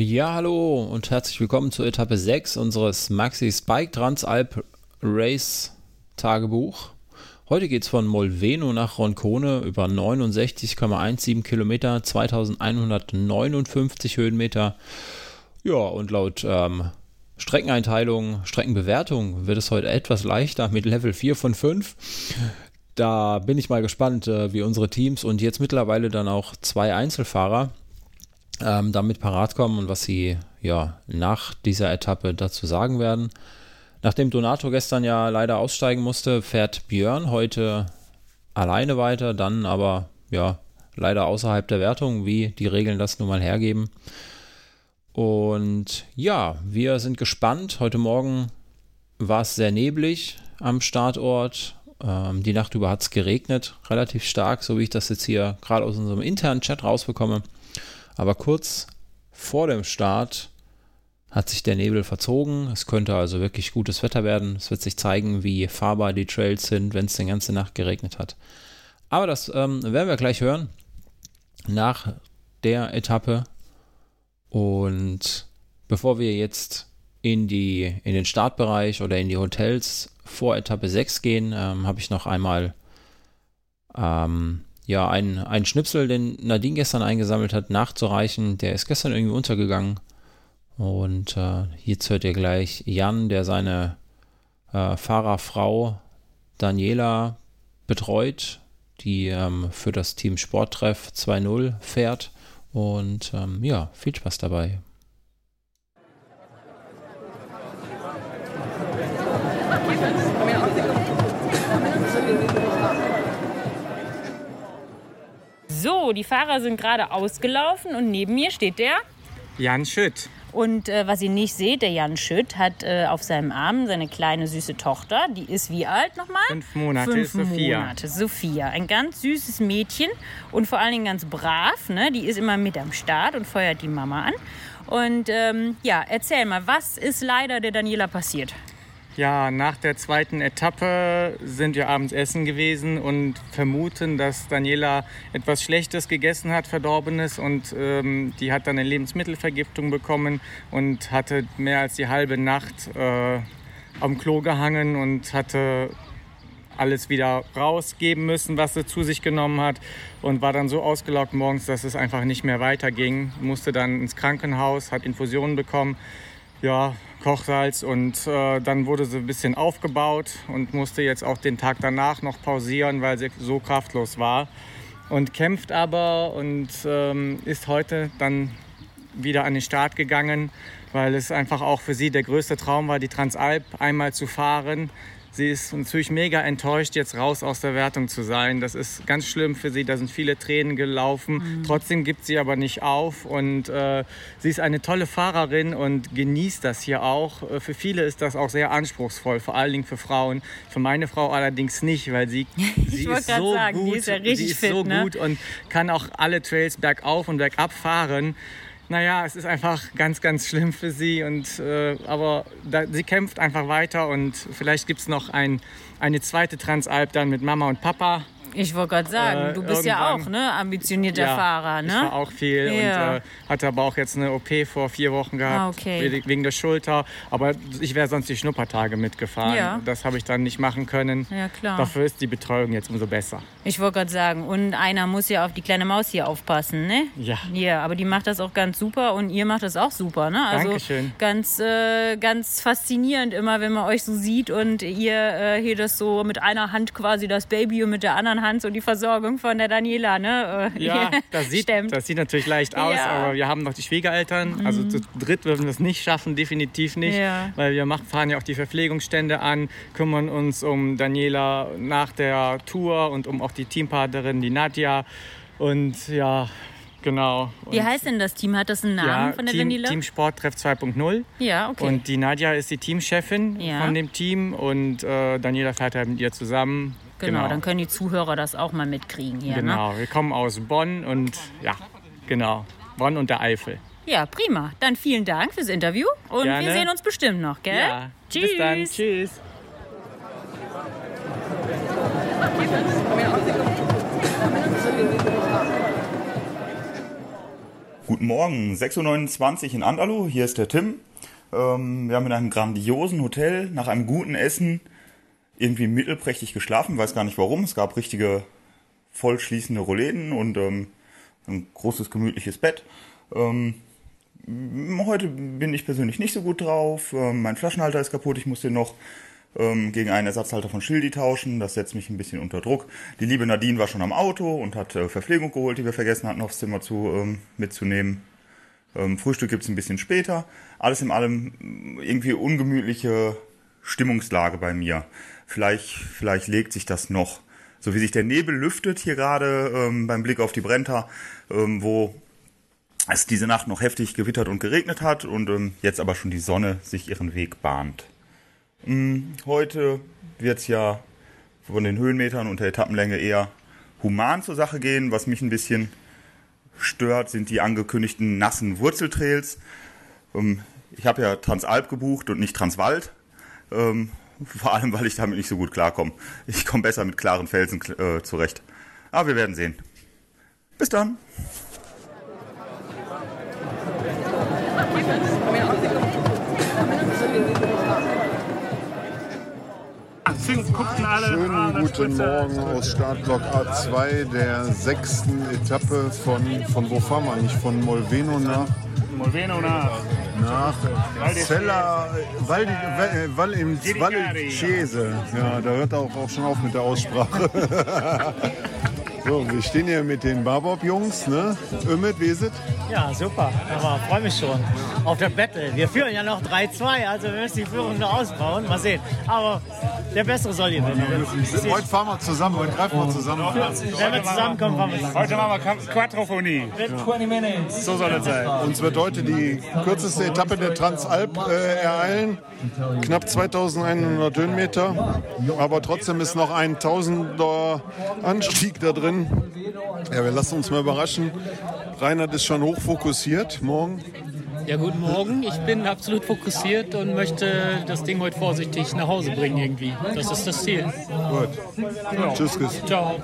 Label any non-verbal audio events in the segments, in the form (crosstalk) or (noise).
Ja, hallo und herzlich willkommen zur Etappe 6 unseres Maxi Spike Transalp Race Tagebuch. Heute geht es von Molveno nach Roncone über 69,17 Kilometer, 2159 Höhenmeter. Ja, und laut ähm, Streckeneinteilung, Streckenbewertung wird es heute etwas leichter mit Level 4 von 5. Da bin ich mal gespannt, äh, wie unsere Teams und jetzt mittlerweile dann auch zwei Einzelfahrer ähm, damit parat kommen und was sie ja nach dieser Etappe dazu sagen werden. Nachdem Donato gestern ja leider aussteigen musste, fährt Björn heute alleine weiter, dann aber ja leider außerhalb der Wertung, wie die Regeln das nun mal hergeben. Und ja, wir sind gespannt. Heute Morgen war es sehr neblig am Startort. Ähm, die Nacht über hat es geregnet, relativ stark, so wie ich das jetzt hier gerade aus unserem internen Chat rausbekomme. Aber kurz vor dem Start hat sich der Nebel verzogen. Es könnte also wirklich gutes Wetter werden. Es wird sich zeigen, wie fahrbar die Trails sind, wenn es die ganze Nacht geregnet hat. Aber das ähm, werden wir gleich hören. Nach der Etappe. Und bevor wir jetzt in, die, in den Startbereich oder in die Hotels vor Etappe 6 gehen, ähm, habe ich noch einmal ähm, ja, einen, einen Schnipsel, den Nadine gestern eingesammelt hat, nachzureichen. Der ist gestern irgendwie untergegangen. Und äh, jetzt hört ihr gleich Jan, der seine äh, Fahrerfrau Daniela betreut, die ähm, für das Team Sporttreff 2.0 fährt. Und ähm, ja, viel Spaß dabei. So, die Fahrer sind gerade ausgelaufen und neben mir steht der Jan Schütt. Und äh, was ihr nicht seht, der Jan Schütt hat äh, auf seinem Arm seine kleine süße Tochter. Die ist wie alt nochmal? Fünf Monate Fünf ist Sophia. Monate, Sophia. Ein ganz süßes Mädchen und vor allen Dingen ganz brav. Ne? Die ist immer mit am Start und feuert die Mama an. Und ähm, ja, erzähl mal, was ist leider der Daniela passiert? Ja, nach der zweiten Etappe sind wir abends essen gewesen und vermuten, dass Daniela etwas Schlechtes gegessen hat, Verdorbenes. Und ähm, die hat dann eine Lebensmittelvergiftung bekommen und hatte mehr als die halbe Nacht äh, am Klo gehangen und hatte alles wieder rausgeben müssen, was sie zu sich genommen hat und war dann so ausgelaugt morgens, dass es einfach nicht mehr weiterging. Musste dann ins Krankenhaus, hat Infusionen bekommen. Ja, Kochsalz und äh, dann wurde sie ein bisschen aufgebaut und musste jetzt auch den Tag danach noch pausieren, weil sie so kraftlos war und kämpft aber und ähm, ist heute dann wieder an den Start gegangen, weil es einfach auch für sie der größte Traum war, die Transalp einmal zu fahren. Sie ist natürlich mega enttäuscht, jetzt raus aus der Wertung zu sein. Das ist ganz schlimm für sie. Da sind viele Tränen gelaufen. Mhm. Trotzdem gibt sie aber nicht auf. Und äh, sie ist eine tolle Fahrerin und genießt das hier auch. Äh, für viele ist das auch sehr anspruchsvoll, vor allen Dingen für Frauen. Für meine Frau allerdings nicht, weil sie, (laughs) sie ist so sagen, gut. Die ist ja richtig sie ist fit, so ne? gut und kann auch alle Trails bergauf und bergab fahren naja, es ist einfach ganz, ganz schlimm für sie. Und, äh, aber da, sie kämpft einfach weiter und vielleicht gibt es noch ein, eine zweite Transalp dann mit Mama und Papa. Ich wollte gerade sagen, Äh, du bist ja auch ne, ambitionierter Ja, Fahrer, Ich war ne? auch viel Ja. und äh, hatte aber auch jetzt eine OP vor vier Wochen gehabt Ah, okay. wegen- wegen der Schulter. Aber ich wäre sonst die Schnuppertage mitgefahren. Ja. Das habe ich dann nicht machen können. Ja, klar. Dafür ist die Betreuung jetzt umso besser. Ich wollte gerade sagen, und einer muss ja auf die kleine Maus hier aufpassen, ne? Ja. Ja, aber die macht das auch ganz super und ihr macht das auch super, ne? Also Dankeschön. ganz, äh, ganz faszinierend immer, wenn man euch so sieht und ihr äh, hier das so mit einer Hand quasi das Baby und mit der anderen Hand so die Versorgung von der Daniela, ne? Äh, Ja, das sieht, stemmt. das sieht natürlich leicht aus, Ja. Mhm. aber wir haben noch die Schwiegereltern. Also zu dritt würden wir es nicht schaffen, definitiv nicht. Ja. Weil wir machen, fahren ja auch die Verpflegungsstände an, kümmern uns um Daniela nach der Tour und um auch die Teampartnerin, die Nadja. Und ja, genau. Wie und, heißt denn das Team? Hat das einen Namen ja, von der Team, Daniela? Team Sporttreff 2.0. ja, okay. Und die Nadja ist die Teamchefin Ja. von dem Team und äh, Daniela fährt halt mit ihr zusammen. genau, dann können die Zuhörer das auch mal mitkriegen hier, ne? Genau, wir kommen aus Bonn und ja, genau, Bonn und der Eifel. Ja, prima. Dann vielen Dank fürs Interview und Gerne. wir sehen uns bestimmt noch, gell? Ja, Tschüss. bis dann, tschüss. Guten Morgen, 6.29 Uhr in Andalo, hier ist der Tim. Ähm, wir haben in einem grandiosen Hotel nach einem guten Essen irgendwie mittelprächtig geschlafen, weiß gar nicht warum. Es gab richtige vollschließende Rollläden und ähm, ein großes gemütliches Bett. Ähm, heute bin ich persönlich nicht so gut drauf. Ähm, mein Flaschenhalter ist kaputt, ich muss den noch ähm, gegen einen Ersatzhalter von Schildi tauschen. Das setzt mich ein bisschen unter Druck. Die liebe Nadine war schon am Auto und hat äh, Verpflegung geholt, die wir vergessen hatten, aufs Zimmer zu, ähm, mitzunehmen. Ähm, Frühstück gibt's ein bisschen später. Alles in allem irgendwie ungemütliche Stimmungslage bei mir. Vielleicht, vielleicht legt sich das noch. So wie sich der Nebel lüftet hier gerade ähm, beim Blick auf die Brenta, ähm, wo es diese Nacht noch heftig gewittert und geregnet hat und ähm, jetzt aber schon die Sonne sich ihren Weg bahnt. Ähm, heute wird's ja von den Höhenmetern und der Etappenlänge eher human zur Sache gehen. Was mich ein bisschen stört, sind die angekündigten nassen Wurzeltrails. Ähm, ich habe ja Transalp gebucht und nicht Transwald. Ähm, vor allem, weil ich damit nicht so gut klarkomme. Ich komme besser mit klaren Felsen äh, zurecht. Aber wir werden sehen. Bis dann. Schönen guten Morgen aus Startblock A2 der sechsten Etappe von, von wo fahren wir eigentlich? Von Molveno nach? Molveno nach. Nach Cella, Val, Val, Val, im. Ja, da hört er auch, auch schon auf mit der Aussprache. (laughs) so, wir stehen hier mit den Barbob-Jungs, ne? Ist es? Ja, super. Aber freue mich schon auf der Battle. Wir führen ja noch 3-2, also wir müssen die Führung noch ausbauen. Mal sehen. Aber der Bessere soll gewinnen. Heute fahren wir zusammen, heute greifen wir zusammen. Wenn wir zusammenkommen, fahren wir zusammen. Heute machen wir Quadrophonie. So soll es sein. Uns wird heute die kürzeste Etappe der Transalp äh, ereilen. Knapp 2100 Höhenmeter. Aber trotzdem ist noch ein Tausender Anstieg da drin. Ja, wir lassen uns mal überraschen. Reinhard ist schon hochfokussiert morgen. Ja, guten Morgen. Ich bin absolut fokussiert und möchte das Ding heute vorsichtig nach Hause bringen irgendwie. Das ist das Ziel. Gut. Tschüss, Chris. Ciao.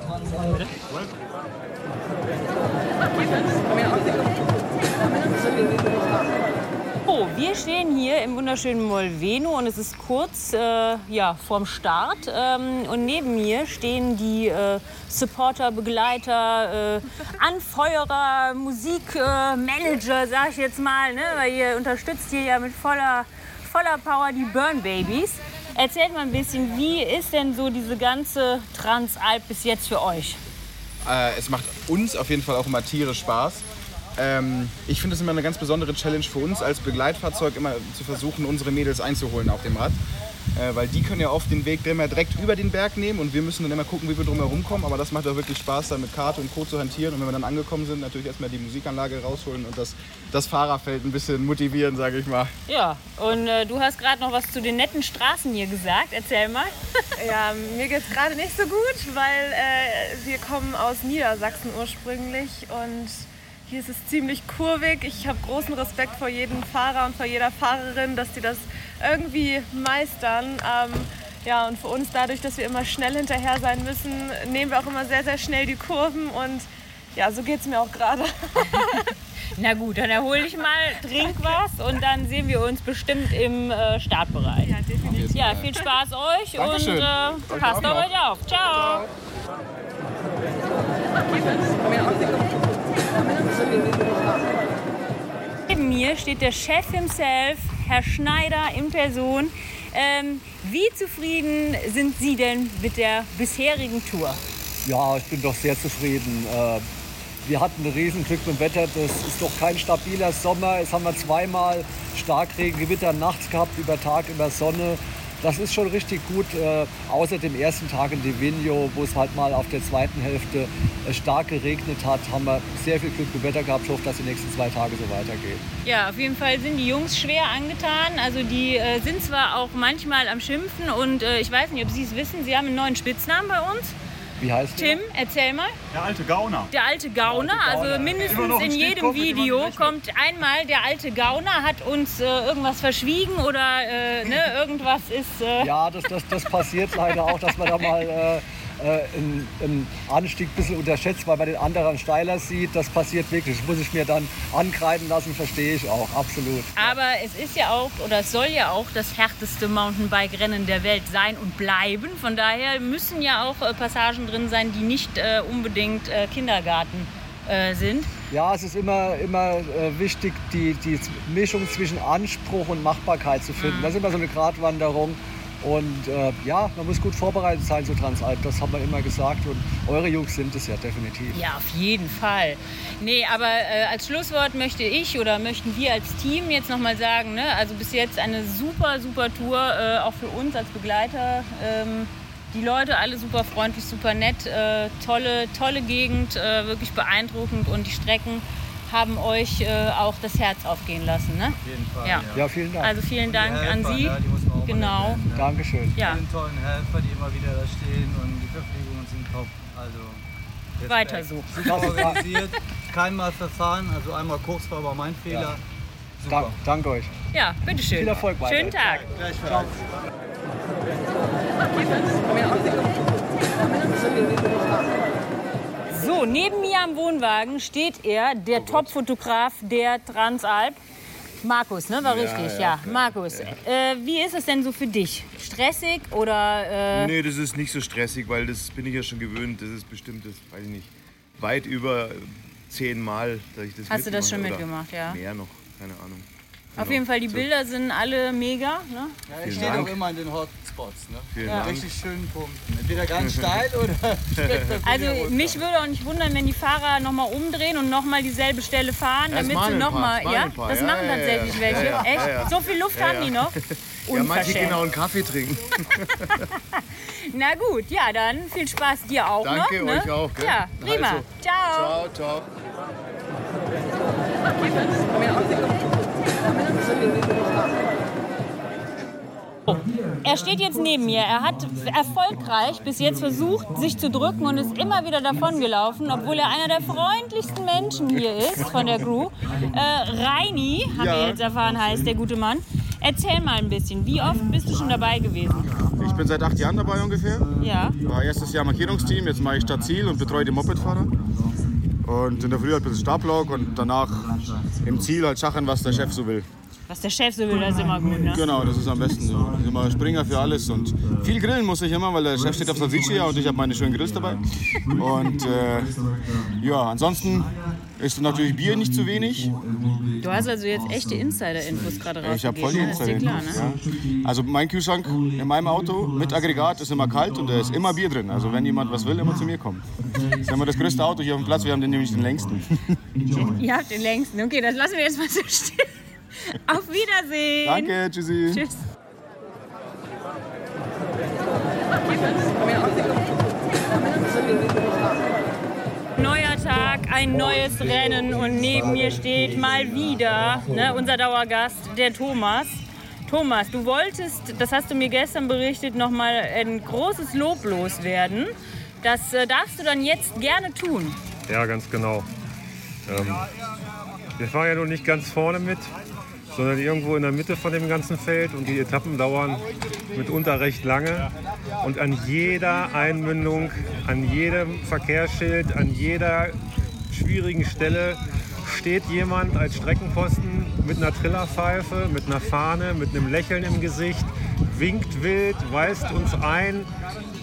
Wir stehen hier im wunderschönen Molveno und es ist kurz äh, ja, vorm Start. Ähm, und neben mir stehen die äh, Supporter, Begleiter, äh, Anfeuerer, Musikmanager, sag ich jetzt mal. Ne? Weil ihr unterstützt hier ja mit voller, voller Power die Burn Babies. Erzählt mal ein bisschen, wie ist denn so diese ganze Transalp bis jetzt für euch? Äh, es macht uns auf jeden Fall auch immer tierisch Spaß. Ähm, ich finde es immer eine ganz besondere Challenge für uns als Begleitfahrzeug, immer zu versuchen, unsere Mädels einzuholen auf dem Rad. Äh, weil die können ja oft den Weg immer direkt über den Berg nehmen und wir müssen dann immer gucken, wie wir drumherum kommen. Aber das macht auch wirklich Spaß, da mit Karte und Co. zu hantieren. Und wenn wir dann angekommen sind, natürlich erstmal die Musikanlage rausholen und das, das Fahrerfeld ein bisschen motivieren, sage ich mal. Ja, und äh, du hast gerade noch was zu den netten Straßen hier gesagt. Erzähl mal. (laughs) Ja, mir geht es gerade nicht so gut, weil äh, wir kommen aus Niedersachsen ursprünglich und hier ist es ziemlich kurvig. Ich habe großen Respekt vor jedem Fahrer und vor jeder Fahrerin, dass die das irgendwie meistern. Ähm, ja, und für uns dadurch, dass wir immer schnell hinterher sein müssen, nehmen wir auch immer sehr, sehr schnell die Kurven und ja, so geht es mir auch gerade. (laughs) Na gut, dann erhol dich mal, trink was und dann sehen wir uns bestimmt im äh, Startbereich. Ja, definitiv. Ja, viel Spaß euch Dankeschön. und äh, passt auf euch auf. Ciao. Neben mir steht der Chef himself, Herr Schneider in Person. Ähm, wie zufrieden sind Sie denn mit der bisherigen Tour? Ja, ich bin doch sehr zufrieden. Äh, Wir hatten ein Riesenglück mit dem Wetter. Das ist doch kein stabiler Sommer. Jetzt haben wir zweimal Starkregen, Gewitter nachts gehabt, über Tag, über Sonne. Das ist schon richtig gut. Äh, außer dem ersten Tag in Divigno, wo es halt mal auf der zweiten Hälfte äh, stark geregnet hat, haben wir sehr viel Glück mit Wetter gehabt. Ich hoffe, dass die nächsten zwei Tage so weitergehen. Ja, auf jeden Fall sind die Jungs schwer angetan. Also die äh, sind zwar auch manchmal am Schimpfen und ich weiß nicht, ob Sie es wissen, Sie haben einen neuen Spitznamen bei uns. Wie heißt der? Tim, erzähl mal. Der alte Gauner. Der alte Gauner, also mindestens in jedem Video kommt einmal der alte Gauner, hat uns äh, irgendwas verschwiegen oder äh, ne, (laughs) irgendwas ist... Äh, Ja, das, das, das passiert leider auch, dass man da mal äh, ein, ein Anstieg ein bisschen unterschätzt, weil man den anderen steiler sieht. Das passiert wirklich. Das muss ich mir dann ankreiden lassen, verstehe ich auch, absolut. Aber es ist ja auch, oder es soll ja auch das härteste Mountainbike-Rennen der Welt sein und bleiben. Von daher müssen ja auch äh, Passagen drin sein, die nicht äh, unbedingt äh, Kindergarten äh, sind. Ja, es ist immer, immer äh, wichtig, die, die Mischung zwischen Anspruch und Machbarkeit zu finden. Mhm. Das ist immer so eine Gratwanderung. Und äh, ja, man muss gut vorbereitet sein zu Transalp, das haben wir immer gesagt. Und eure Jungs sind es ja definitiv. Ja, auf jeden Fall. Nee, aber äh, als Schlusswort möchte ich oder möchten wir als Team jetzt nochmal sagen, ne, also bis jetzt eine super, super Tour, äh, auch für uns als Begleiter. Ähm, die Leute alle super freundlich, super nett, äh, tolle, tolle Gegend, äh, wirklich beeindruckend und die Strecken haben euch äh, auch das Herz aufgehen lassen. Ne? Auf jeden Fall. Ja. Ja, vielen Dank. Also vielen Dank Die an Helfer, Sie. ja, die muss man auch mal genau. erwähnen, ne? Dankeschön. Ja. Die tollen Helfer, die immer wieder da stehen und die Verpflegungen sind top. Also Respekt. Weiter so. Super organisiert, keinmal verfahren, also einmal kurz war aber mein Fehler. Super. Dank, danke euch. Ja, bitteschön. Viel Erfolg weiter. Schönen Tag. Gleichfalls. So, neben mir am Wohnwagen steht er, der Top-Fotograf der Transalp. Markus, ne? War Ja, richtig, ja, ja. Markus, äh, wie ist es denn so für dich? Stressig oder. Äh, Nee, das ist nicht so stressig, weil das bin ich ja schon gewöhnt. Das ist bestimmt, das weiß ich nicht, weit über zehnmal, dass ich das Hast du das schon mitgemacht, ja? Mehr noch, keine Ahnung. Auf Genau. jeden Fall, die So. Bilder sind alle mega. Ne? Ja, ich stehe auch immer in den Hotspots. Ne? Vielen Ja. Dank. Richtig schönen Punkten. Entweder ganz steil oder (laughs) Also mich würde auch nicht wundern, wenn die Fahrer nochmal umdrehen und nochmal dieselbe Stelle fahren, Das damit machen sie nochmal. das machen Ja, das Ja, machen ja, tatsächlich ja. welche. Ja, ja, Echt? ja, ja. So viel Luft Ja, haben ja. die noch? (laughs) Ja, manche gehen auch einen Kaffee trinken. (laughs) Na gut, ja, dann viel Spaß dir auch Danke, noch. Ne? euch auch, gell? Ja, prima. Also, ciao. Ciao, ciao. Er steht jetzt neben mir. Er hat erfolgreich bis jetzt versucht, sich zu drücken und ist immer wieder davongelaufen, obwohl er einer der freundlichsten Menschen hier ist von der Crew. Äh, Reini, haben Ja. wir jetzt erfahren, heißt der gute Mann. Erzähl mal ein bisschen, wie oft bist du schon dabei gewesen? Ich bin seit acht Jahren dabei ungefähr. Ja. War erstes Jahr Markierungsteam, jetzt mache ich Stadtziel und betreue die Mopedfahrer. Und in der Früh halt ein bisschen Startblock und danach im Ziel halt Schachern, was der Chef so will. Was der Chef so will, das ist immer gut, ne? Genau, das ist am besten so. Ich bin immer Springer für alles und viel grillen muss ich immer, weil der Chef steht auf Salsiccia und ich habe meine schönen Grills dabei. Und äh, ja, ansonsten ist natürlich Bier nicht zu wenig. Du hast also jetzt echte Insider-Infos gerade rausgegeben. Ich habe voll die ne? Ist dir klar, Insider. ne? Ja. Also mein Kühlschrank in meinem Auto mit Aggregat ist immer kalt und da ist immer Bier drin. Also wenn jemand was will, immer zu mir kommen. Das ist immer das größte Auto hier auf dem Platz. Wir haben den nämlich den längsten. Ihr habt den längsten. Okay, das lassen wir jetzt mal so stehen. (laughs) Auf Wiedersehen. Danke, tschüssi. Tschüss. Neuer Tag, ein neues Rennen und neben mir steht mal wieder ne, unser Dauergast, der Thomas. Thomas, du wolltest, das hast du mir gestern berichtet, noch mal ein großes Lob loswerden. Das äh, darfst du dann jetzt gerne tun. Ja, ganz genau. Ähm, wir fahren ja noch nicht ganz vorne mit, sondern irgendwo in der Mitte von dem ganzen Feld und die Etappen dauern mitunter recht lange. Und an jeder Einmündung, an jedem Verkehrsschild, an jeder schwierigen Stelle steht jemand als Streckenposten mit einer Trillerpfeife, mit einer Fahne, mit einem Lächeln im Gesicht, winkt wild, weist uns ein,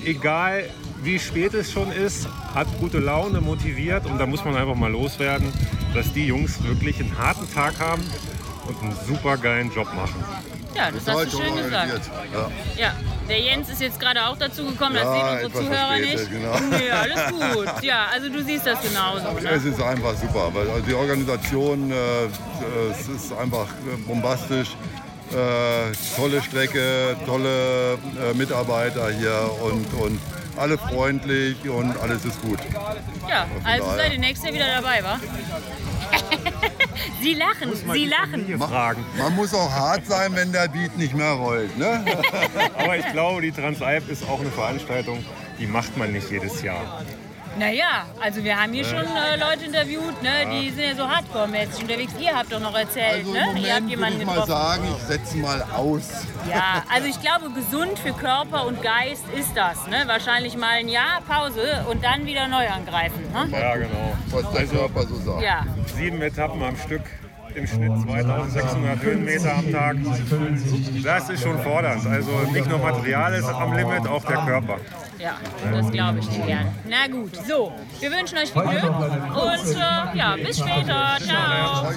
egal wie spät es schon ist, hat gute Laune, motiviert und da muss man einfach mal loswerden, dass die Jungs wirklich einen harten Tag haben und einen super geilen Job machen. Ja, das hast du schön gesagt. Ja, der Jens ist jetzt gerade auch dazu gekommen, das Ja, sehen unsere Zuhörer verspätet, nicht. genau. (laughs) Nee, alles gut. Ja, also du siehst das genauso. Es Ne? ist einfach super, weil also die Organisation, äh, es ist einfach äh, bombastisch. Äh, tolle Strecke, tolle äh, Mitarbeiter hier und, und alle freundlich und alles ist gut. Ja, also seid ihr nächstes Jahr wieder dabei, wa? (laughs) Sie lachen, Sie lachen. fragen. Man muss auch hart sein, wenn der Beat nicht mehr rollt. Ne? (laughs) Aber ich glaube, die Transalp ist auch eine Veranstaltung, die macht man nicht jedes Jahr. Naja, also wir haben hier schon äh, Leute interviewt, ne? die sind ja so hardcore-mäßig unterwegs. Ihr habt doch noch erzählt, Also ne? im Ihr habt Moment würde jemanden ich mal getroffen. sagen, ich setze mal aus. Ja, also ich glaube, gesund für Körper und Geist ist das. Ne? Wahrscheinlich mal ein Jahr Pause und dann wieder neu angreifen. Ne? Ja, genau. Was der Körper so sagt. Ja. Sieben Etappen am Stück, im Schnitt 2600 Höhenmeter am Tag. Das ist schon fordernd. Also nicht nur Material ist am Limit, auch der Körper. Ja, das glaube ich dir gern. Na gut, so, wir wünschen euch viel Glück und äh, ja, bis später. Ciao.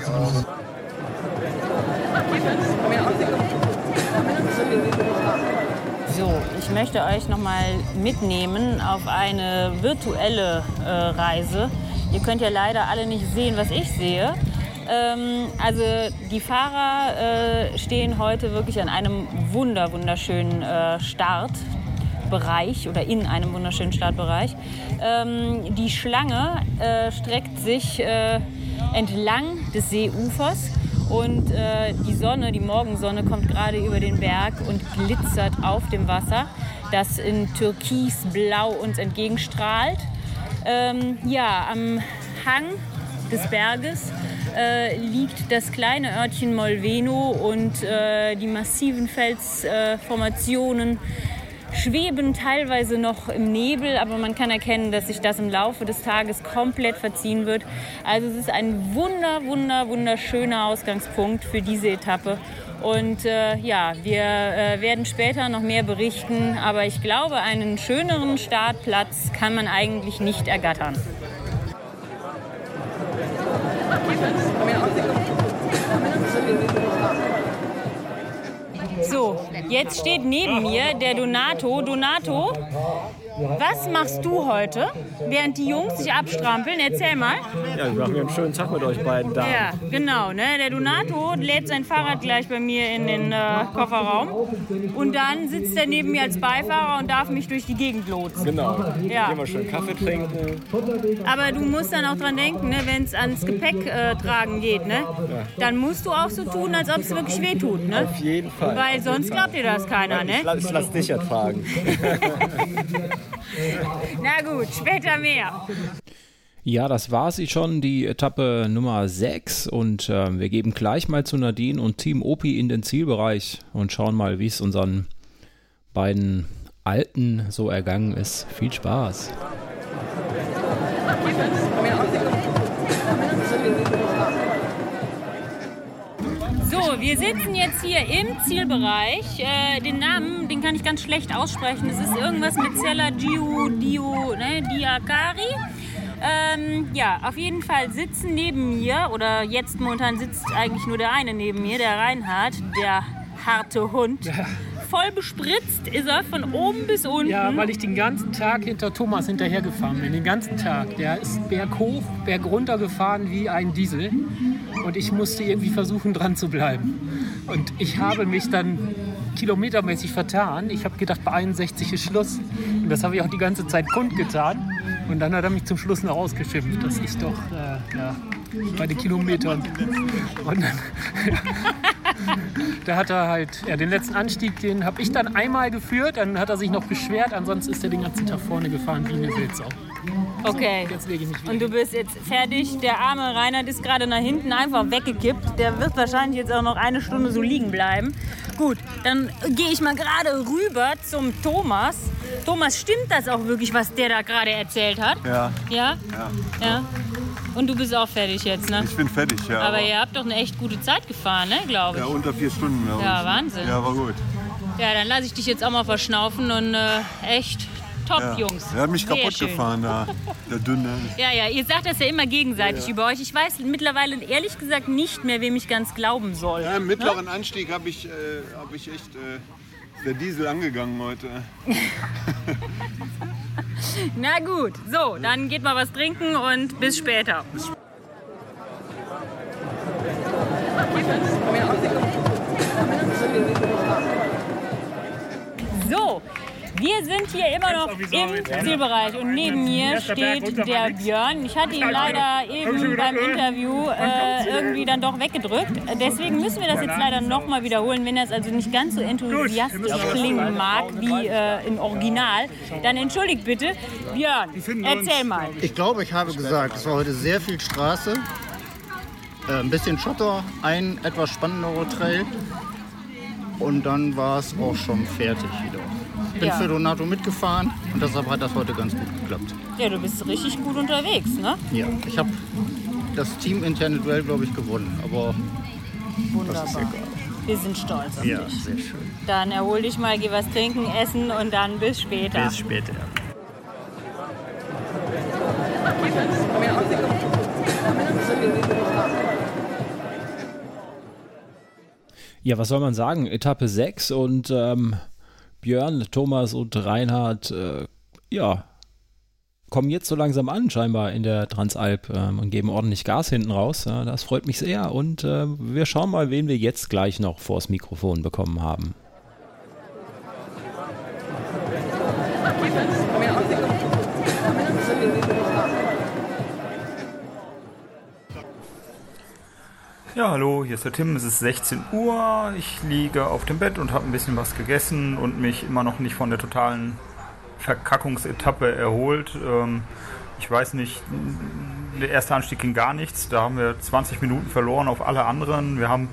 So, ich möchte euch noch mal mitnehmen auf eine virtuelle äh, Reise. Ihr könnt ja leider alle nicht sehen, was ich sehe. Ähm, also die Fahrer äh, stehen heute wirklich an einem wunder wunderschönen äh, Startbereich oder in einem wunderschönen Startbereich. Ähm, die Schlange äh, streckt sich äh, entlang des Seeufers und äh, die Sonne, die Morgensonne kommt gerade über den Berg und glitzert auf dem Wasser, das in türkisblau uns entgegenstrahlt. Ähm, ja, am Hang des Berges äh, liegt das kleine Örtchen Molveno und äh, die massiven Felsformationen schweben teilweise noch im Nebel, aber man kann erkennen, dass sich das im Laufe des Tages komplett verziehen wird. Also es ist ein wunder, wunder, wunderschöner Ausgangspunkt für diese Etappe. Und äh, ja, wir äh, werden später noch mehr berichten, aber ich glaube, einen schöneren Startplatz kann man eigentlich nicht ergattern. So, jetzt steht neben mir der Donato. Donato, was machst du heute, während die Jungs sich abstrampeln? Erzähl mal. Ja, wir machen einen schönen Tag mit euch beiden da. Ja, genau. Ne? Der Donato lädt sein Fahrrad gleich bei mir in den äh, Kofferraum. Und dann sitzt er neben mir als Beifahrer und darf mich durch die Gegend lotsen. Genau. Ja. Wir schön Kaffee trinken. Aber du musst dann auch dran denken, ne, wenn es ans Gepäck äh, tragen geht, ne, dann musst du auch so tun, als ob es wirklich weh tut. Ne? Auf jeden Fall. Weil sonst glaubt dir das keiner. Ne? Ich, la- ich lass dich ja tragen. (laughs) Na gut, später mehr. Ja, das war sie schon, die Etappe Nummer 6. Und äh, wir geben gleich mal zu Nadine und Team Opi in den Zielbereich und schauen mal, wie es unseren beiden Alten so ergangen ist. Viel Spaß. So, wir sitzen jetzt hier im Zielbereich. Äh, den Namen, den kann ich ganz schlecht aussprechen. Es ist irgendwas mit Cella Giu Dio, ne, Diakari. Ähm, ja, auf jeden Fall sitzen neben mir, oder jetzt momentan sitzt eigentlich nur der eine neben mir, der Reinhard, der harte Hund. Voll bespritzt ist er von oben bis unten. Ja, weil ich den ganzen Tag hinter Thomas hinterhergefahren bin. Den ganzen Tag. Der ist berghoch, bergunter gefahren wie ein Diesel. Und ich musste irgendwie versuchen, dran zu bleiben. Und ich habe mich dann kilometermäßig vertan. Ich habe gedacht, bei 61 ist Schluss. Und das habe ich auch die ganze Zeit kundgetan. Und dann hat er mich zum Schluss noch ausgeschimpft, dass ich doch äh, ja, bei den Kilometern. Und dann, (laughs) (laughs) da hat er halt, ja, den letzten Anstieg, den habe ich dann einmal geführt, dann hat er sich noch beschwert, ansonsten ist er den ganzen Tag vorne gefahren wie eine Wildsau. Okay. Jetzt lege ich mich Und du bist jetzt fertig. Der arme Reinhard ist gerade nach hinten einfach weggekippt. Der wird wahrscheinlich jetzt auch noch eine Stunde so liegen bleiben. Gut, dann gehe ich mal gerade rüber zum Thomas. Thomas, stimmt das auch wirklich, was der da gerade erzählt hat? Ja. Ja? Ja. Ja. Und du bist auch fertig jetzt, ne? Ich bin fertig, ja. Aber ihr habt doch eine echt gute Zeit gefahren, ne, glaube ich. Ja, unter vier Stunden. Ja, ich. Wahnsinn. Ja, war gut. Ja, dann lasse ich dich jetzt auch mal verschnaufen und äh, echt top, ja. Jungs. Er hat mich Sehr kaputt schön. gefahren, da. (laughs) der Dünne. Ja, ja, ihr sagt das ja immer gegenseitig Ja, ja. über euch. Ich weiß mittlerweile ehrlich gesagt nicht mehr, wem ich ganz glauben soll. Ja, Im mittleren Anstieg habe ich, äh, hab ich echt äh, der Diesel angegangen heute. (laughs) (laughs) Na gut, so, dann geht mal was trinken und bis später. So, Wir sind hier immer noch im Zielbereich und neben mir steht der Björn. Ich hatte ihn leider eben beim Interview äh, irgendwie dann doch weggedrückt. Deswegen müssen wir das jetzt leider nochmal wiederholen. Wenn das also nicht ganz so enthusiastisch klingen mag wie äh, im Original, dann entschuldigt bitte. Björn, erzähl mal. Ich glaube, ich habe gesagt, es war heute sehr viel Straße, äh, ein bisschen Schotter, ein etwas spannenderer Trail und dann war es auch schon fertig wieder. Ich bin Ja. für Donato mitgefahren und deshalb hat das heute ganz gut geklappt. Ja, du bist richtig gut unterwegs, ne? Ja, ich habe das teaminterne Duell, glaube ich, gewonnen, aber das ist Wunderbar. egal. Wir sind stolz auf Ja, dich. sehr schön. Dann erhol dich mal, geh was trinken, essen und dann bis später. Bis später. Ja, was soll man sagen? Etappe 6 und ähm, Björn, Thomas und Reinhard, äh, ja, kommen jetzt so langsam an, scheinbar in der Transalp ähm, und geben ordentlich Gas hinten raus. Ja, das freut mich sehr und äh, wir schauen mal, wen wir jetzt gleich noch vors Mikrofon bekommen haben. Ja, hallo, hier ist der Tim. Es ist 16 Uhr. Ich liege auf dem Bett und habe ein bisschen was gegessen und mich immer noch nicht von der totalen Verkackungsetappe erholt. Ähm, ich weiß nicht, der erste Anstieg ging gar nichts. Da haben wir 20 Minuten verloren auf alle anderen. Wir haben,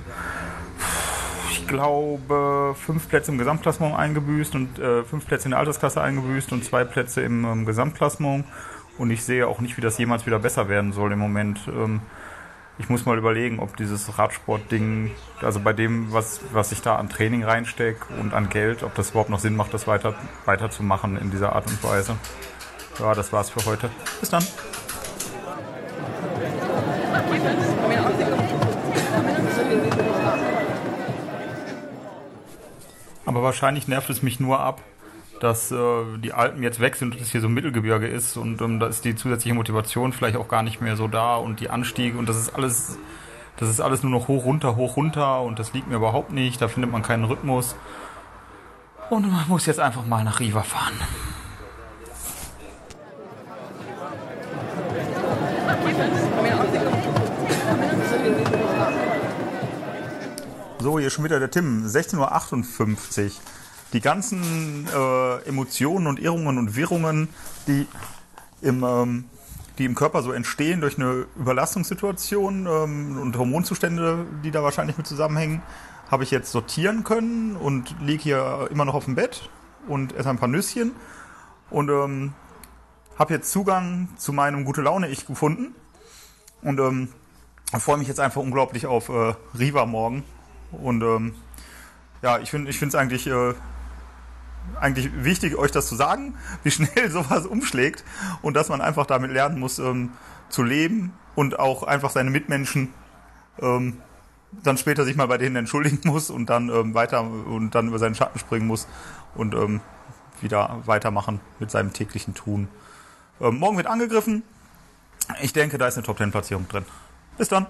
ich glaube, fünf Plätze im Gesamtklassement eingebüßt und äh, fünf Plätze in der Altersklasse eingebüßt und zwei Plätze im ähm, Gesamtklassement. Und ich sehe auch nicht, wie das jemals wieder besser werden soll im Moment. Ähm, ich muss mal überlegen, ob dieses Radsport-Ding, also bei dem, was, was ich da an Training reinstecke und an Geld, ob das überhaupt noch Sinn macht, das weiter, weiterzumachen in dieser Art und Weise. Ja, das war's für heute. Bis dann. Aber wahrscheinlich nervt es mich nur ab, dass äh, die Alpen jetzt weg sind und es hier so ein Mittelgebirge ist und ähm, da ist die zusätzliche Motivation vielleicht auch gar nicht mehr so da und die Anstiege und das ist alles, das ist alles nur noch hoch runter, hoch runter und das liegt mir überhaupt nicht, da findet man keinen Rhythmus. Und man muss jetzt einfach mal nach Riva fahren. So, hier schon wieder der Tim. 16.58 Uhr. Die ganzen äh, Emotionen und Irrungen und Wirrungen, die im, ähm, die im Körper so entstehen durch eine Überlastungssituation ähm, und Hormonzustände, die da wahrscheinlich mit zusammenhängen, habe ich jetzt sortieren können und liege hier immer noch auf dem Bett und esse ein paar Nüsschen und ähm, habe jetzt Zugang zu meinem gute Laune Ich gefunden und ähm, freue mich jetzt einfach unglaublich auf äh, Riva morgen und ähm, ja, ich finde ich es eigentlich, äh, eigentlich wichtig, euch das zu sagen, (laughs) wie schnell sowas umschlägt und dass man einfach damit lernen muss, ähm, zu leben und auch einfach seine Mitmenschen ähm, dann später sich mal bei denen entschuldigen (laughs) muss und dann ähm, weiter und dann über seinen Schatten springen muss und ähm, wieder weitermachen mit seinem täglichen Tun. Ähm, morgen wird angegriffen. Ich denke, da ist eine Top 10 Platzierung drin. Bis dann.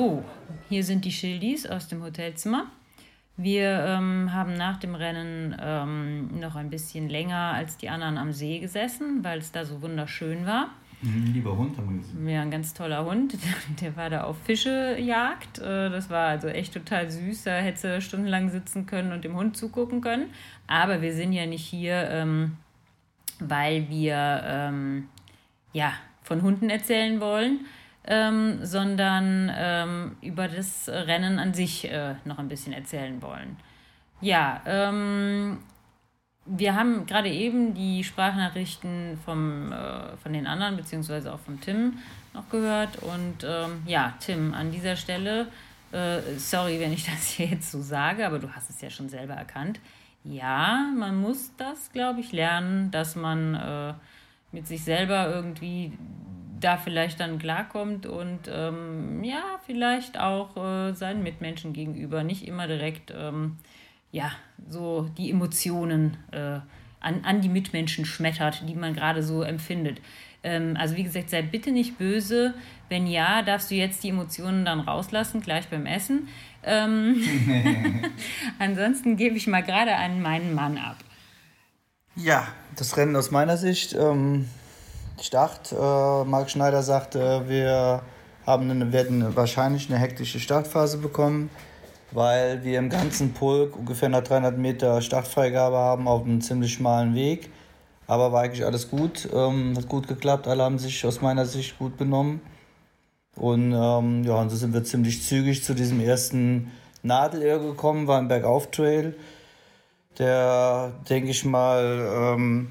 So, hier sind die Schildis aus dem Hotelzimmer. Wir ähm, haben nach dem Rennen ähm, noch ein bisschen länger als die anderen am See gesessen, weil es da so wunderschön war. Mhm, Lieber Hund haben wir gesehen. Ja, ein ganz toller Hund. (laughs) Der war da auf Fischejagd. Äh, Das war also echt total süß. Da hätte stundenlang sitzen können und dem Hund zugucken können. Aber wir sind ja nicht hier, ähm, weil wir ähm, ja, von Hunden erzählen wollen, ähm, sondern ähm, über das Rennen an sich äh, noch ein bisschen erzählen wollen. Ja, ähm, wir haben gerade eben die Sprachnachrichten vom, äh, von den anderen, beziehungsweise auch von Tim noch gehört. Und ähm, ja, Tim, an dieser Stelle, äh, sorry, wenn ich (laughs) das hier jetzt so sage, aber du hast es ja schon selber erkannt. Ja, man muss das, glaube ich, lernen, dass man äh, mit sich selber irgendwie da vielleicht dann klarkommt und ähm, ja, vielleicht auch äh, seinen Mitmenschen gegenüber nicht immer direkt ähm, ja, so die Emotionen äh, an, an die Mitmenschen schmettert, die man gerade so empfindet. Ähm, also wie gesagt, sei bitte nicht böse. Wenn ja, darfst du jetzt die Emotionen dann rauslassen, gleich beim Essen. Ähm, (laughs) (laughs) ansonsten gebe ich mal gerade an meinen Mann ab. Ja, das Rennen aus meiner Sicht. Start, äh, Marc Schneider sagte, wir haben eine, werden wahrscheinlich eine hektische Startphase bekommen, weil wir im ganzen Pulk ungefähr nach 300 Meter Startfreigabe haben auf einem ziemlich schmalen Weg. Aber war eigentlich alles gut, ähm, hat gut geklappt, alle haben sich aus meiner Sicht gut benommen. Und ähm, ja, und so sind wir ziemlich zügig zu diesem ersten Nadelöhr gekommen, war ein Bergauf-Trail, der, denke ich mal, ähm,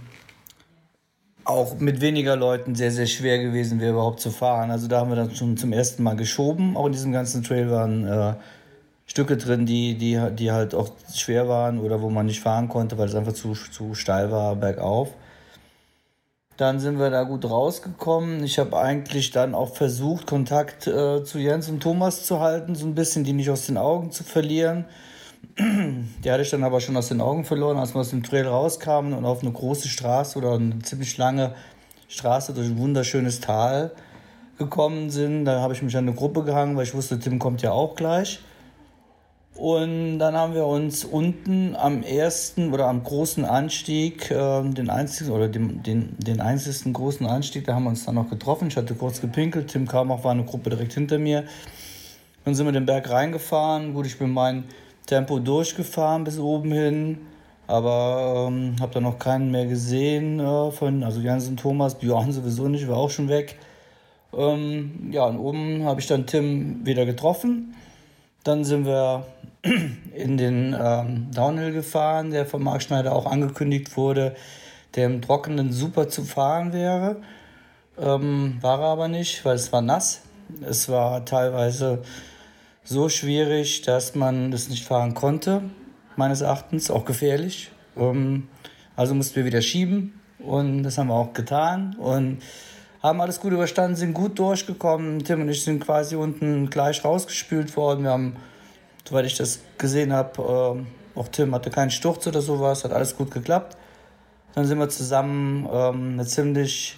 auch mit weniger Leuten sehr, sehr schwer gewesen wäre, überhaupt zu fahren. Also da haben wir dann schon zum ersten Mal geschoben. Auch in diesem ganzen Trail waren äh, Stücke drin, die, die, die halt auch schwer waren oder wo man nicht fahren konnte, weil es einfach zu, zu steil war, bergauf. Dann sind wir da gut rausgekommen. Ich habe eigentlich dann auch versucht, Kontakt äh, zu Jens und Thomas zu halten, so ein bisschen die nicht aus den Augen zu verlieren. (clears throat) Die hatte ich dann aber schon aus den Augen verloren, als wir aus dem Trail rauskamen und auf eine große Straße oder eine ziemlich lange Straße durch ein wunderschönes Tal gekommen sind. Da habe ich mich an eine Gruppe gehangen, weil ich wusste, Tim kommt ja auch gleich. Und dann haben wir uns unten am ersten oder am großen Anstieg, äh, den einzigen oder den, den, den einzigen großen Anstieg, da haben wir uns dann noch getroffen. Ich hatte kurz gepinkelt, Tim kam auch, war eine Gruppe direkt hinter mir. Dann sind wir den Berg reingefahren. Gut, ich bin mein Tempo durchgefahren bis oben hin, aber ähm, habe dann noch keinen mehr gesehen äh, von, also Jens und Thomas, Björn sowieso nicht, war auch schon weg. Ähm, ja, und oben habe ich dann Tim wieder getroffen. Dann sind wir (clears throat) in den ähm, Downhill gefahren, der von Marc Schneider auch angekündigt wurde, der im Trockenen super zu fahren wäre. Ähm, war er aber nicht, weil es war nass. Es war teilweise so schwierig, dass man das nicht fahren konnte, meines Erachtens, auch gefährlich. Ähm, also mussten wir wieder schieben und das haben wir auch getan und haben alles gut überstanden, sind gut durchgekommen. Tim und ich sind quasi unten gleich rausgespült worden. Wir haben soweit ich das gesehen habe, äh, auch Tim hatte keinen Sturz oder sowas, hat alles gut geklappt. Dann sind wir zusammen ähm, eine ziemlich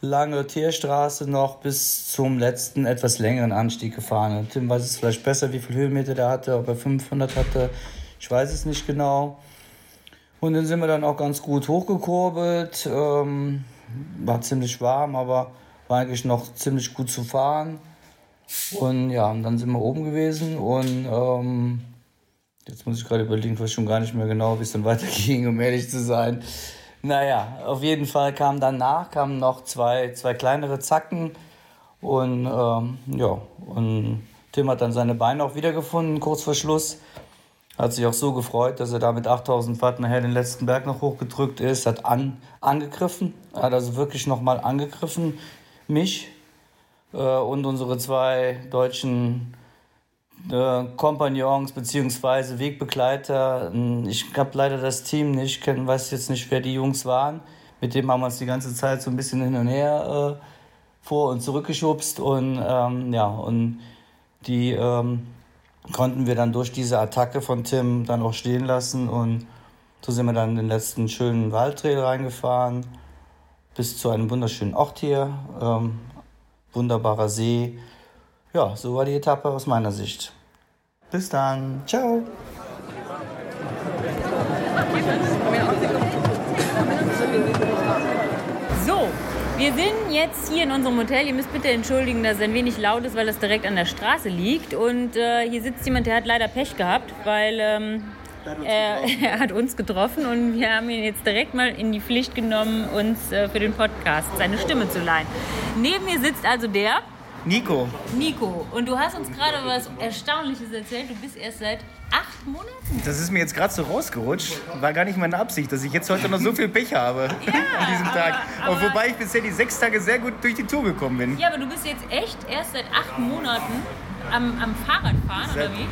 lange Tierstraße noch bis zum letzten etwas längeren Anstieg gefahren. Tim weiß es vielleicht besser, wie viel Höhenmeter der hatte, ob er 500 hatte, ich weiß es nicht genau. Und dann sind wir dann auch ganz gut hochgekurbelt. Ähm, war ziemlich warm, aber war eigentlich noch ziemlich gut zu fahren. Und ja, und dann sind wir oben gewesen und ähm, jetzt muss ich gerade überlegen, ich weiß schon gar nicht mehr genau, wie es dann (laughs) weiterging, um ehrlich zu sein. Naja, auf jeden Fall kam danach kamen noch zwei, zwei kleinere Zacken und ähm, ja, und Tim hat dann seine Beine auch wiedergefunden, kurz vor Schluss. Hat sich auch so gefreut, dass er da mit 8000 Watt nachher den letzten Berg noch hochgedrückt ist, hat an, angegriffen, hat also wirklich nochmal angegriffen, mich, äh, und unsere zwei deutschen äh, Kompagnons bzw. Wegbegleiter. Ich habe leider das Team nicht, kenn, weiß jetzt nicht, wer die Jungs waren. Mit dem haben wir uns die ganze Zeit so ein bisschen hin und her äh, vor und zurückgeschubst und ähm, ja, und die ähm, konnten wir dann durch diese Attacke von Tim dann auch stehen lassen und so sind wir dann in den letzten schönen Waldtrail reingefahren bis zu einem wunderschönen Ort hier. Ähm, wunderbarer See. Ja, so war die Etappe aus meiner Sicht. Bis dann. Ciao. So, wir sind jetzt hier in unserem Hotel. Ihr müsst bitte entschuldigen, dass es ein wenig laut ist, weil das direkt an der Straße liegt. Und äh, hier sitzt jemand, der hat leider Pech gehabt, weil ähm, er, (laughs) er, hat uns getroffen und wir haben ihn jetzt direkt mal in die Pflicht genommen, uns äh, für den Podcast seine Stimme zu leihen. Neben mir sitzt also der Nico. Nico. Und du hast uns gerade was Erstaunliches erzählt. Du bist erst seit acht Monaten. Das ist mir jetzt gerade so rausgerutscht. War gar nicht meine Absicht, dass ich jetzt heute noch so viel Pech habe ja, (laughs) an diesem Tag. Aber, aber, wobei ich bisher die sechs Tage sehr gut durch die Tour gekommen bin. Ja, aber du bist jetzt echt erst seit acht Monaten am, am Fahrradfahren, seit, oder wie?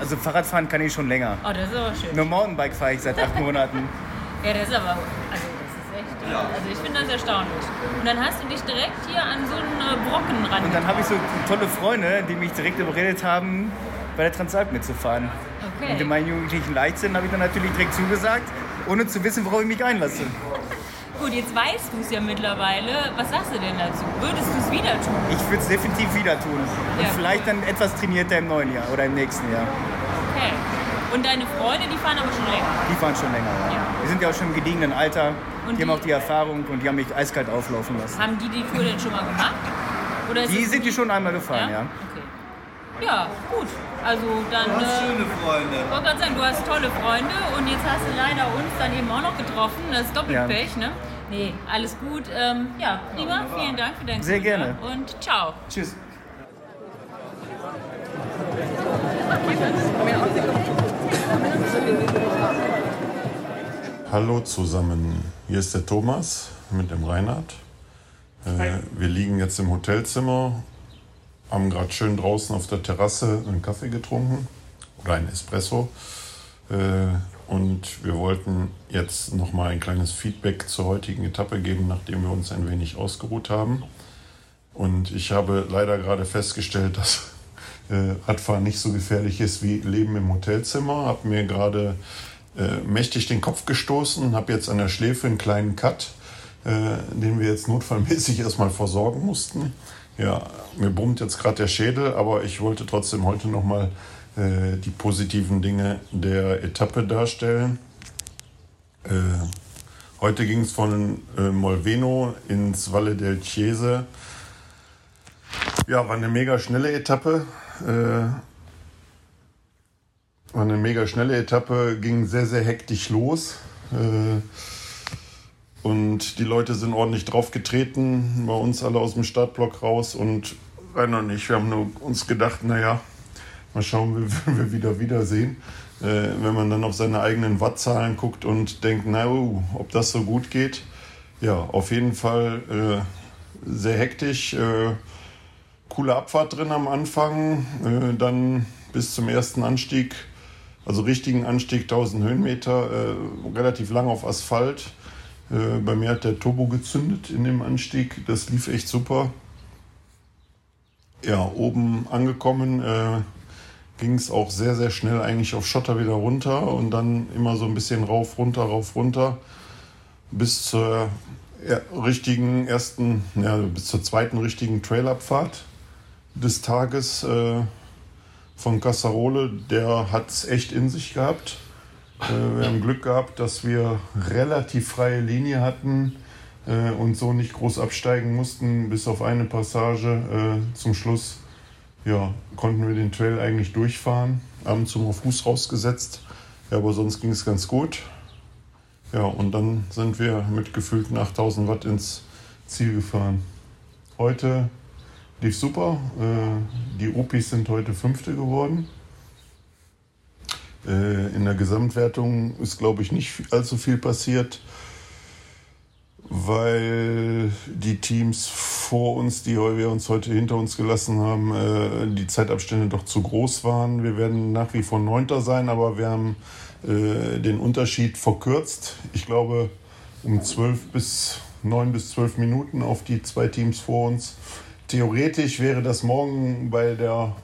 Also Fahrradfahren kann ich schon länger. Oh, das ist aber schön. Nur Mountainbike fahre ich seit acht Monaten. Ja, das ist aber. Also, echt. Also, ich finde das erstaunlich. Und dann hast du dich direkt hier an so einen Brocken ran. Und dann habe ich so tolle Freunde, die mich direkt überredet haben, bei der Transalp mitzufahren. Okay. Und in meinem jugendlichen Leichtsinn habe ich dann natürlich direkt zugesagt, ohne zu wissen, worauf ich mich einlasse. (laughs) Gut, jetzt weißt du es ja mittlerweile. Was sagst du denn dazu? Würdest du es wieder tun? Ich würde es definitiv wieder tun. Und Ja. vielleicht dann etwas trainierter im neuen Jahr oder im nächsten Jahr. Okay. Und deine Freunde, die fahren aber schon länger. Die fahren schon länger. Ja. Die sind ja auch schon im gediegenen Alter. Und die haben die- auch die Erfahrung und die haben mich eiskalt auflaufen lassen. Haben die die Tour denn schon mal gemacht? Oder Die sind die schon einmal gefahren, ja. Ja, gut. Also dann. Du hast schöne Freunde. Ich wollte gerade sagen, du hast tolle Freunde und jetzt hast du leider uns dann eben auch noch getroffen. Das ist Doppelpech, ne? Nee, alles gut. Ähm, ja, prima. Vielen Dank für deinen Sehr gerne. Und ciao. Tschüss. Hallo zusammen, hier ist der Thomas mit dem Reinhard. Äh, wir liegen jetzt im Hotelzimmer, haben gerade schön draußen auf der Terrasse einen Kaffee getrunken oder einen Espresso. Äh, und wir wollten jetzt noch mal ein kleines Feedback zur heutigen Etappe geben, nachdem wir uns ein wenig ausgeruht haben. Und ich habe leider gerade festgestellt, (laughs) dass äh, Radfahren nicht so gefährlich ist wie Leben im Hotelzimmer. Habe mir gerade äh, mächtig den Kopf gestoßen, habe jetzt an der Schläfe einen kleinen Cut, äh, den wir jetzt notfallmäßig (laughs) erstmal versorgen mussten. Ja, mir brummt jetzt gerade der Schädel, aber ich wollte trotzdem heute nochmal äh, die positiven Dinge der Etappe darstellen. Äh, heute ging es von äh, Molveno ins Valle del Chiese. Ja, war eine mega schnelle Etappe. War eine mega schnelle Etappe, ging sehr, sehr hektisch los. Äh, und die Leute sind ordentlich draufgetreten, bei uns alle aus dem Startblock raus und Rainer und ich, wir haben nur uns gedacht, naja, mal schauen, wie wir wieder wiedersehen. Äh, wenn man dann auf seine eigenen Wattzahlen guckt und denkt, na, uh, ob das so gut geht. Ja, auf jeden Fall äh, sehr hektisch. Coole Abfahrt drin am Anfang, dann bis zum ersten Anstieg, also richtigen Anstieg 1000 Höhenmeter, äh, relativ lang auf Asphalt. Äh, bei mir hat der Turbo gezündet in dem Anstieg, das lief echt super. Ja, oben angekommen äh, ging es auch sehr, sehr schnell eigentlich auf Schotter wieder runter und dann immer so ein bisschen rauf, runter, rauf, runter bis zur richtigen ersten, ja, bis zur zweiten richtigen Trailabfahrt des Tages äh, von Cassarole. Der hat es echt in sich gehabt. Äh, wir haben Glück gehabt, dass wir relativ freie Linie hatten äh, und so nicht groß absteigen mussten, bis auf eine Passage äh, zum Schluss. Ja, konnten wir den Trail eigentlich durchfahren, ab und zu mal Fuß rausgesetzt. Ja, aber sonst ging es ganz gut. Ja, und dann sind wir mit gefühlten 8000 Watt ins Ziel gefahren. Heute lief super. Äh, Die Opis sind heute Fünfte geworden. Äh, In der Gesamtwertung ist, glaube ich, nicht allzu viel passiert, weil die Teams vor uns, die wir uns heute hinter uns gelassen haben, äh, die Zeitabstände doch zu groß waren. Wir werden nach wie vor Neunter sein, aber wir haben den Unterschied verkürzt. Ich glaube, um zwölf bis neun bis zwölf Minuten auf die zwei Teams vor uns. Theoretisch wäre das morgen bei der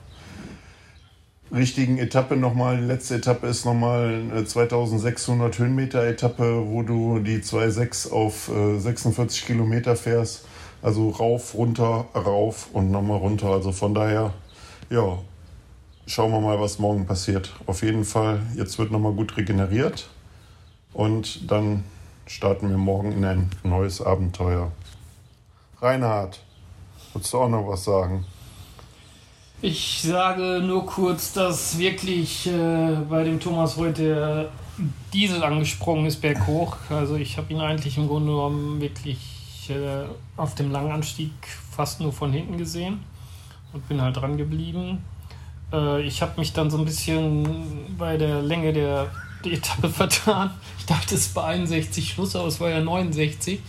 richtigen Etappe nochmal, die letzte Etappe ist nochmal eine 2600 Höhenmeter Etappe, wo du die 2,6 auf äh, 46 Kilometer fährst. Also rauf, runter, rauf und nochmal runter. Also von daher, ja, schauen wir mal, was morgen passiert. Auf jeden Fall, jetzt wird nochmal gut regeneriert und dann starten wir morgen in ein neues Abenteuer. Reinhard, willst du auch noch was sagen? Ich sage nur kurz, dass wirklich äh, bei dem Thomas heute Diesel angesprungen ist berghoch. Also ich habe ihn eigentlich im Grunde genommen wirklich äh, auf dem Langanstieg fast nur von hinten gesehen und bin halt dran geblieben. Äh, ich habe mich dann so ein bisschen bei der Länge der, der Etappe (laughs) vertan. Ich dachte, es war 61 Schluss, aber es war ja 69.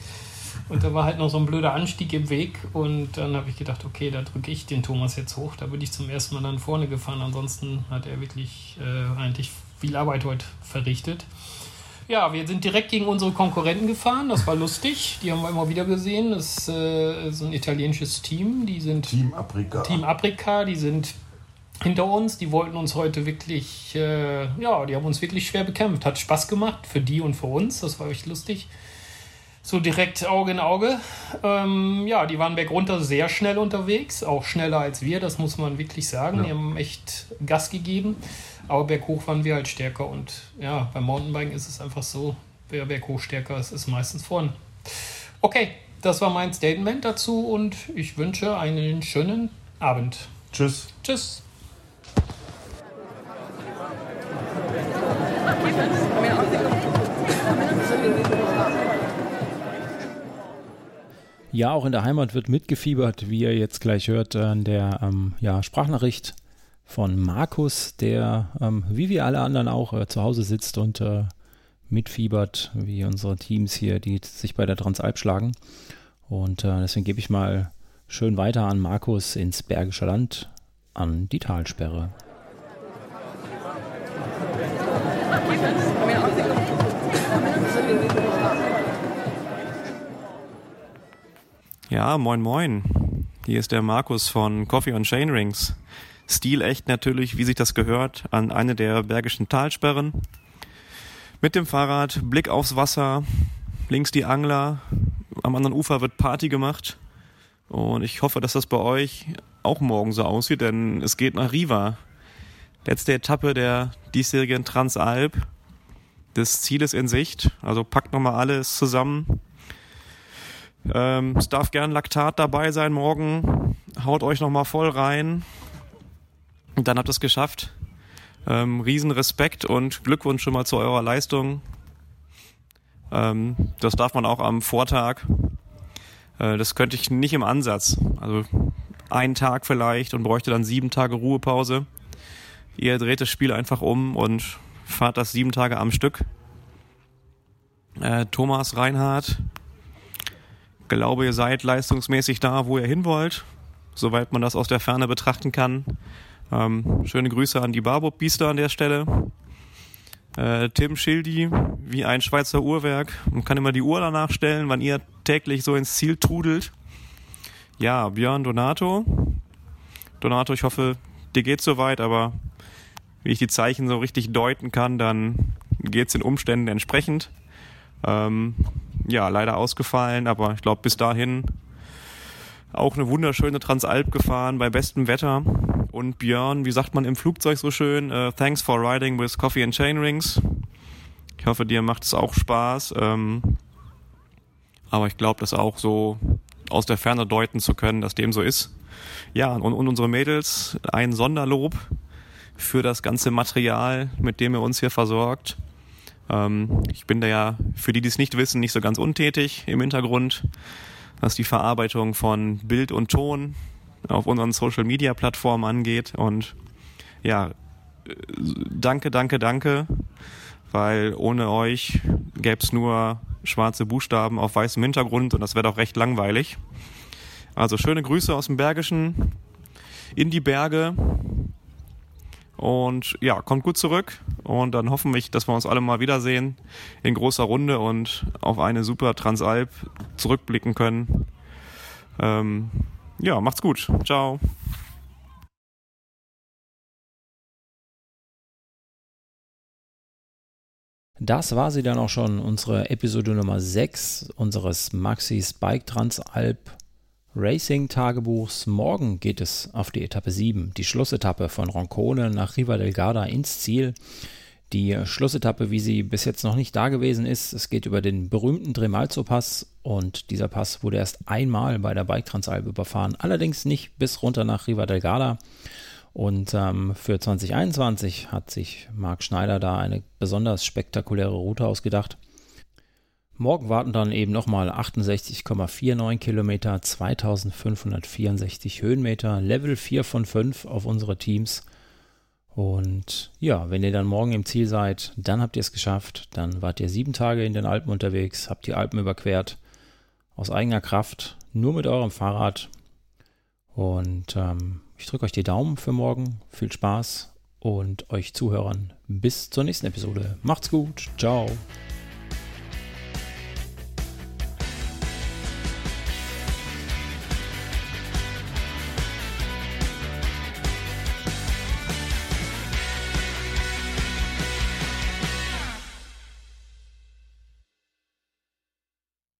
Und da war halt noch so ein blöder Anstieg im Weg. Und dann habe ich gedacht, okay, da drücke ich den Thomas jetzt hoch. Da bin ich zum ersten Mal dann vorne gefahren. Ansonsten hat er wirklich äh, eigentlich viel Arbeit heute verrichtet. Ja, wir sind direkt gegen unsere Konkurrenten gefahren. Das war lustig. Die haben wir immer wieder gesehen. Das äh, ist ein italienisches Team. Die sind Team Afrika. Team Afrika. Die sind hinter uns. Die wollten uns heute wirklich, äh, ja, die haben uns wirklich schwer bekämpft. Hat Spaß gemacht für die und für uns. Das war echt lustig. So direkt Auge in Auge. Ähm, ja, die waren bergunter sehr schnell unterwegs, auch schneller als wir, das muss man wirklich sagen. Ja. Die haben echt Gas gegeben, aber berghoch waren wir halt stärker und ja, beim Mountainbiken ist es einfach so, wer berghoch stärker ist, ist meistens vorn. Okay, das war mein Statement dazu und ich wünsche einen schönen Abend. Tschüss. Tschüss. Ja, auch in der Heimat wird mitgefiebert, wie ihr jetzt gleich hört, an der ähm, ja, Sprachnachricht von Markus, der ähm, wie wir alle anderen auch äh, zu Hause sitzt und äh, mitfiebert, wie unsere Teams hier, die sich bei der Transalp schlagen. Und äh, deswegen gebe ich mal schön weiter an Markus ins Bergische Land, an die Talsperre. Ja, moin moin. Hier ist der Markus von Coffee on Chain Rings. Stilecht natürlich, wie sich das gehört, an eine der bergischen Talsperren. Mit dem Fahrrad, Blick aufs Wasser, links die Angler, am anderen Ufer wird Party gemacht. Und ich hoffe, dass das bei euch auch morgen so aussieht, denn es geht nach Riva. Letzte Etappe der diesjährigen Transalp. Das Ziel ist in Sicht, also packt nochmal alles zusammen. Ähm, es darf gern Laktat dabei sein morgen. Haut euch nochmal voll rein. Und dann habt ihr es geschafft. Ähm, Riesenrespekt und Glückwunsch schon mal zu eurer Leistung. Ähm, das darf man auch am Vortag. Äh, das könnte ich nicht im Ansatz. Also einen Tag vielleicht und bräuchte dann sieben Tage Ruhepause. Ihr dreht das Spiel einfach um und fahrt das sieben Tage am Stück. Äh, Thomas Reinhardt, glaube, ihr seid leistungsmäßig da, wo ihr hin wollt, soweit man das aus der Ferne betrachten kann. Ähm, schöne Grüße an die Barbob Biester an der Stelle. Äh, Tim Schildi, wie ein Schweizer Uhrwerk. Man kann immer die Uhr danach stellen, wann ihr täglich so ins Ziel trudelt. Ja, Björn Donato. Donato, ich hoffe, dir geht's soweit, aber wie ich die Zeichen so richtig deuten kann, dann geht's den Umständen entsprechend. Ähm, ja, leider ausgefallen, aber ich glaube bis dahin auch eine wunderschöne Transalp gefahren bei bestem Wetter. Und Björn, wie sagt man im Flugzeug so schön, äh, thanks for riding with Coffee and Chain Rings. Ich hoffe, dir macht es auch Spaß. Ähm, aber ich glaube, das auch so aus der Ferne deuten zu können, dass dem so ist. Ja, und, und unsere Mädels, ein Sonderlob für das ganze Material, mit dem ihr uns hier versorgt. Ähm, ich bin da ja, für die, die es nicht wissen, nicht so ganz untätig im Hintergrund, was die Verarbeitung von Bild und Ton auf unseren Social Media Plattformen angeht. Und ja, äh, danke, danke, danke, weil ohne euch gäbe es nur schwarze Buchstaben auf weißem Hintergrund und das wäre doch recht langweilig. Also schöne Grüße aus dem Bergischen in die Berge. Und ja, kommt gut zurück. Und dann hoffen wir, dass wir uns alle mal wiedersehen in großer Runde und auf eine super Transalp zurückblicken können. Ähm, ja, macht's gut. Ciao. Das war sie dann auch schon, unsere Episode Nummer 6 unseres Maxis Bike Transalp Racing Tagebuchs. Morgen geht es auf die Etappe 7, die Schlussetappe von Roncone nach Riva del Garda ins Ziel. Die Schlussetappe, wie sie bis jetzt noch nicht da gewesen ist, es geht über den berühmten Tremalzo-Pass und dieser Pass wurde erst einmal bei der Bike Transalp überfahren, allerdings nicht bis runter nach Riva del Garda. Und ähm, für 2021 hat sich Marc Schneider da eine besonders spektakuläre Route ausgedacht. Morgen warten dann eben nochmal 68,49 Kilometer, 2564 Höhenmeter, Level 4 von 5 auf unsere Teams. Und ja, wenn ihr dann morgen im Ziel seid, dann habt ihr es geschafft. Dann wart ihr sieben Tage in den Alpen unterwegs, habt die Alpen überquert, aus eigener Kraft, nur mit eurem Fahrrad. Und ähm, ich drücke euch die Daumen für morgen. Viel Spaß und euch Zuhörern bis zur nächsten Episode. Macht's gut. Ciao.